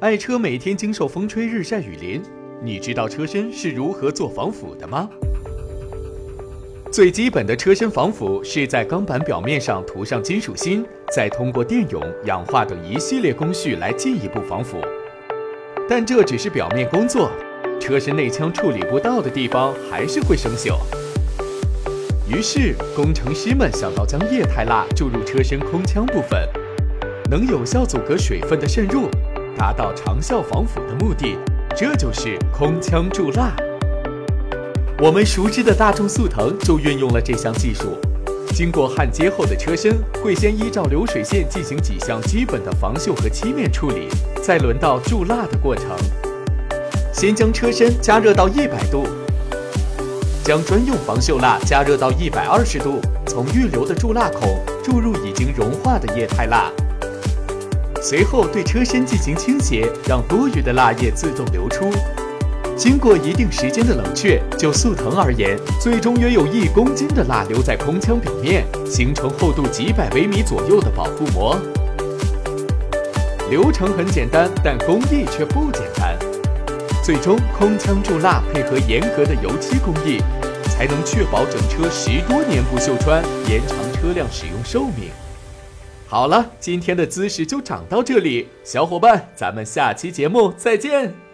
爱车每天经受风吹日晒雨淋，你知道车身是如何做防腐的吗？最基本的车身防腐是在钢板表面上涂上金属锌，再通过电泳、氧化等一系列工序来进一步防腐。但这只是表面工作，车身内腔处理不到的地方还是会生锈。于是，工程师们想到将液态蜡注入车身空腔部分，能有效阻隔水分的渗入，达到长效防腐的目的。这就是空腔注蜡。我们熟知的大众速腾就运用了这项技术。经过焊接后的车身会先依照流水线进行几项基本的防锈和漆面处理，再轮到注蜡的过程。先将车身加热到一百度，将专用防锈蜡加热到一百二十度，从预留的注蜡孔注入已经融化的液态蜡，随后对车身进行倾斜，让多余的蜡液自动流出。经过一定时间的冷却，就速腾而言，最终约有一公斤的蜡留在空腔表面，形成厚度几百微米左右的保护膜。流程很简单，但工艺却不简单。最终，空腔注蜡配合严格的油漆工艺，才能确保整车十多年不锈穿，延长车辆使用寿命。好了，今天的姿势就讲到这里，小伙伴，咱们下期节目再见。